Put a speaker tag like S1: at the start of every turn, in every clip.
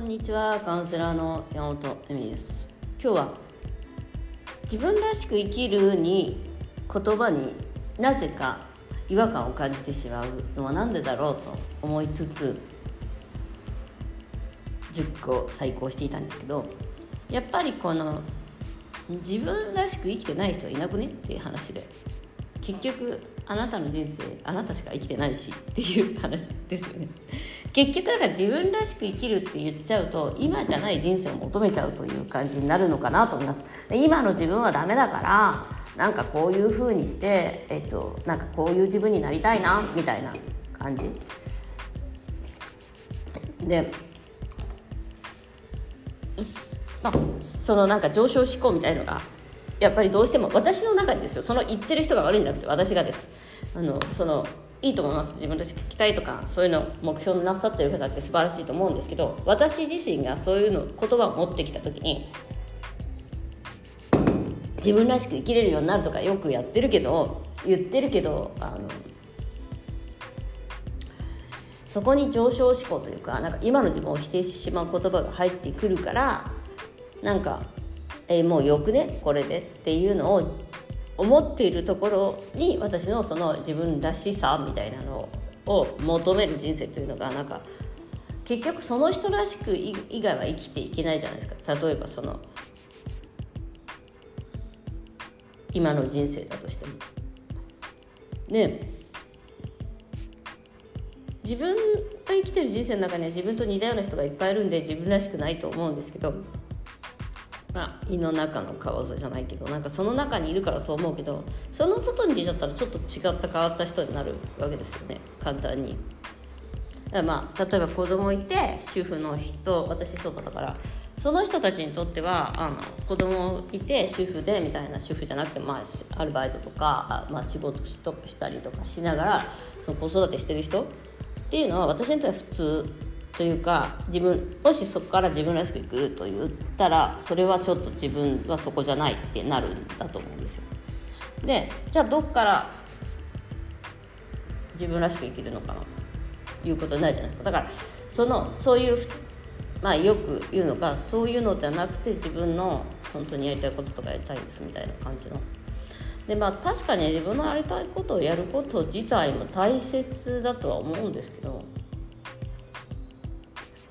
S1: んにちはカウンセラーの山本恵美です。今日は自分らしく生きるに言葉になぜか違和感を感じてしまうのは何でだろうと思いつつ10個再考していたんですけどやっぱりこの自分らしく生きてない人はいなくねっていう話で結局あなたの人生あなたしか生きてないしっていう話ですよね。結局だから自分らしく生きるって言っちゃうと今じゃない人生を求めちゃうという感じになるのかなと思います。今の自分はダメだからなんかこういうふうにして、えっと、なんかこういう自分になりたいなみたいな感じ。でそのなんか上昇志向みたいのがやっぱりどうしても私の中にですよ。その言ってる人が悪いんじゃなくて私がです。あのそのいいと思います。自分らしく期待とかそういうの目標になさってる方って素晴らしいと思うんですけど私自身がそういうの言葉を持ってきた時に自分らしく生きれるようになるとかよくやってるけど言ってるけどあのそこに上昇志向というかなんか今の自分を否定してしまう言葉が入ってくるからなんかえー、もうよくねこれでっていうのを思っているところに私のその自分らしさみたいなのを求める人生というのがなんか結局その人らしく以外は生きていけないじゃないですか例えばその今の人生だとしても。で自分が生きてる人生の中には自分と似たような人がいっぱいいるんで自分らしくないと思うんですけどまあ、胃の中の蛙じゃないけどなんかその中にいるからそう思うけどその外に出ちゃったらちょっと違った変わった人になるわけですよね簡単に。まあ、例えば子供いて主婦の人私そうだったからその人たちにとってはあの子供いて主婦でみたいな主婦じゃなくて、まあ、アルバイトとか、まあ、仕事しとしたりとかしながらその子育てしてる人っていうのは私にとっては普通というか自分もしそこから自分らしくいくと言ったらそれはちょっと自分はそこじゃないってなるんだと思うんですよ。でじゃあどっから自分らしく生きるのかな？ということになるじゃないですかだからそのそういうまあよく言うのがそういうのじゃなくて自分の本当にやりたいこととかやりたいんですみたいな感じの。でまあ確かに自分のやりたいことをやること自体も大切だとは思うんですけど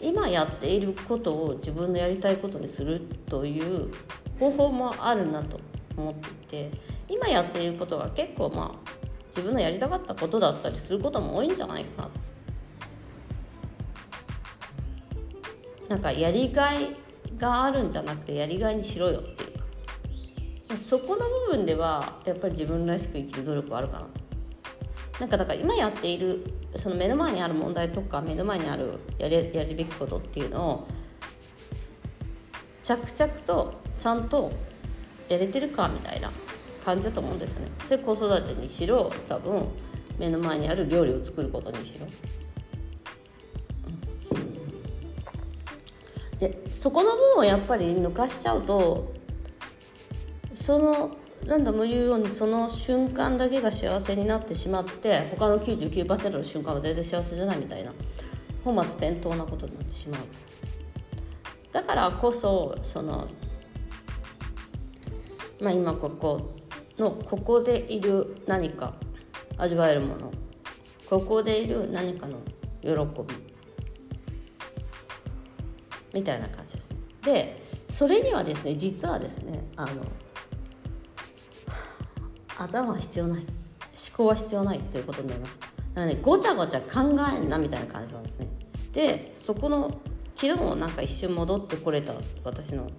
S1: 今やっていることを自分のやりたいことにするという方法もあるなと思っていて今やっていることが結構まあ自分のやりたかったことだったりすることも多いんじゃないかななんかやりがいがあるんじゃなくてやりがいにしろよっていうか。そこの部分ではやっぱり自分らしく生きる努力はあるかなと。なんかだから今やっているその目の前にある問題とか目の前にあるやりやるべきことっていうのを着々とちゃんとやれてるかみたいな感じだと思うんですよね。で子育てにしろ多分目の前にある料理を作ることにしろ。でそこの分をやっぱり抜かしちゃうとその何度も言うようにその瞬間だけが幸せになってしまって他の99%の瞬間は全然幸せじゃないみたいな本末転倒なことになってしまう。だからこそそのまあ今ここのここでいる何か味わえるものここでいる何かの喜びみたいな感じです。でそれにはですね実はですねあの頭は必要ない。思考は必要ないっていうことになります。だからねごちゃごちゃ考えんなみたいな感じなんですね。でそこの昨日もなんか一瞬戻ってこれた私の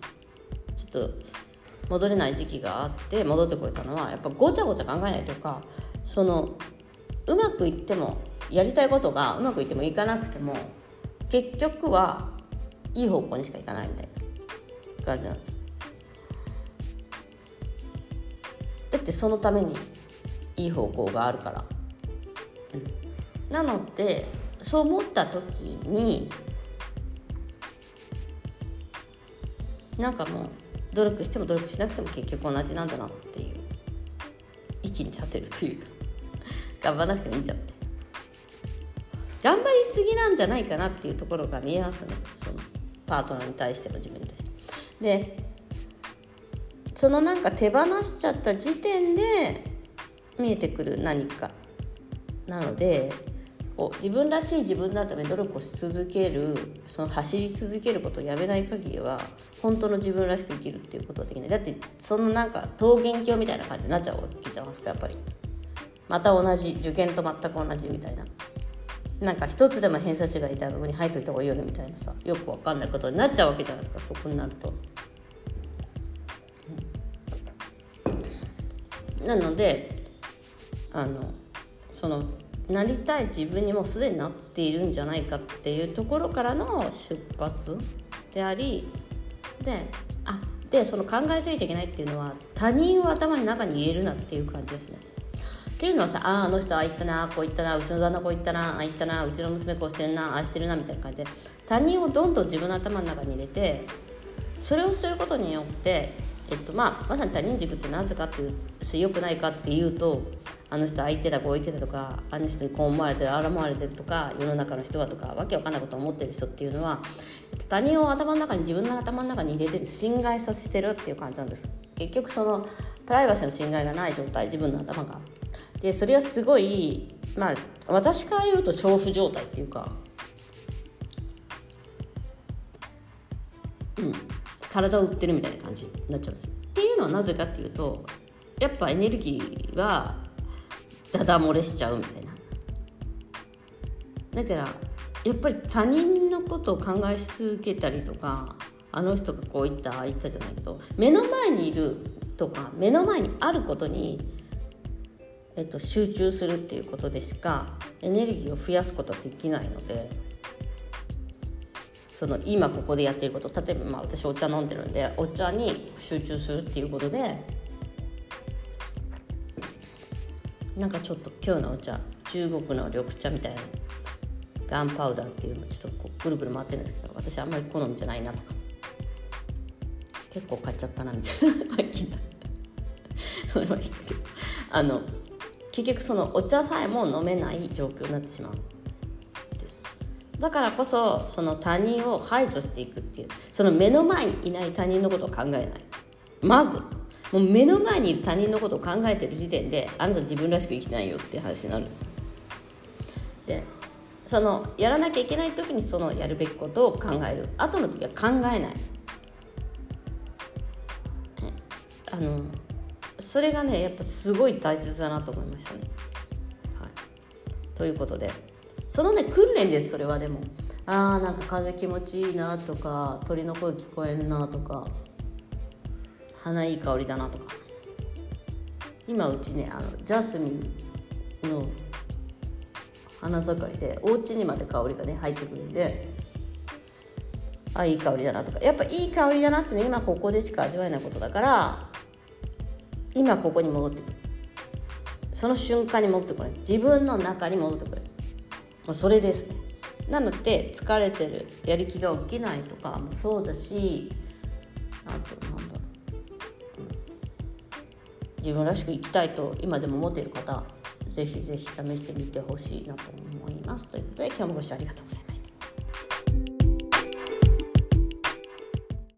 S1: ちょっと戻れない時期があって戻ってこれたのはやっぱごちゃごちゃ考えないとかそのうまくいってもやりたいことがうまくいってもいかなくても結局はいい方向にしかいかないみたいな感じなんです。だってそのためにいい方向があるから、うん、なのでそう思った時になんかもう努力しても努力しなくても結局同じなんだなっていう息に立てるというか 頑張らなくてもいいんじゃんって。頑張りすぎなんじゃないかなっていうところが見えますね。そのパートナーに対しても自分に対して。でそのなんか手放しちゃった時点で見えてくる何か。なのでこう自分らしい自分になるために努力をし続けるその走り続けることをやめない限りは本当の自分らしく生きるっていうことはできない。だってそのなんか桃源郷みたいな感じになっちゃうわけじゃないですかやっぱり。また同じ受験と全く同じみたいな。なんか一つでも偏差値がいい大学に入っといた方がいいよねみたいなさよくわかんないことになっちゃうわけじゃないですかそこになると。なのであのそのなりたい自分にもうすでになっているんじゃないかっていうところからの出発でありであでその考えすぎちゃいけないっていうのは他人を頭の中に入れるなっていう感じですね。っていうのはさああの人ああ言ったなこう言ったなうちの旦那こう言ったなああ言ったなうちの娘こうしてるなああしてるなみたいな感じで他人をどんどん自分の頭の中に入れてそれをすることによってえっとまあ、まさに他人軸ってなぜかっていう良くないかっていうとあの人相手だこう言ってたとかあの人にこう思われてるああ思われてるとか世の中の人はとかわけわかんないことを思ってる人っていうのは、えっと、他人を頭の中に自分の頭の中に入れて侵害させてるっていう感じなんです。結局そのプライバシーの侵害がない状態自分の頭が。でそれはすごいまあ私から言うと調布状態っていうかうん。体を売ってるみたいな感じになっちゃうんですっていうのはなぜかっていうとやっぱエネルギーはダダ漏れしちゃうみたいなだからやっぱり他人のことを考え続けたりとかあの人がこう言ったああ言ったじゃないけど目の前にいるとか目の前にあることに、えっと、集中するっていうことでしかエネルギーを増やすことはできないので。その今ここでやってること。例えばまあ私お茶飲んでるんでお茶に集中するっていうことでなんかちょっと今日のお茶中国の緑茶みたいなガンパウダーっていうのちょっとこうぐるぐる回ってるんですけど私あんまり好みじゃないなとか。結構買っちゃったなみたいな。は言ってあの結局そのお茶さえも飲めない状況になってしまう。だからこそその他人を排除していくっていうその目の前にいない他人のことを考えない。まずもう目の前に他人のことを考えてる時点であなた自分らしく生きてないよっていう話になるんですでそのやらなきゃいけない時にそのやるべきことを考える。後の時は考えない。あのそれがねやっぱすごい大切だなと思いましたね。はい、ということでそのね訓練ですそれはでも。あーなんか風気持ちいいなとか鳥の声聞こえんなとか花いい香りだなとか。今うちねあのジャスミンの花盛りでお家にまで香りがね入ってくるんであいい香りだなとか。やっぱいい香りだなってね今ここでしか味わえないことだから今ここに戻ってくる。その瞬間に戻ってくる自分の中に戻ってくる。もうそれですなので疲れてるやる気が起きないとかもそうだしあとなんだろう、自分らしく生きたいと今でも思っている方ぜひぜひ試してみてほしいなと思います。ということで今日もご視聴ありがとうございました。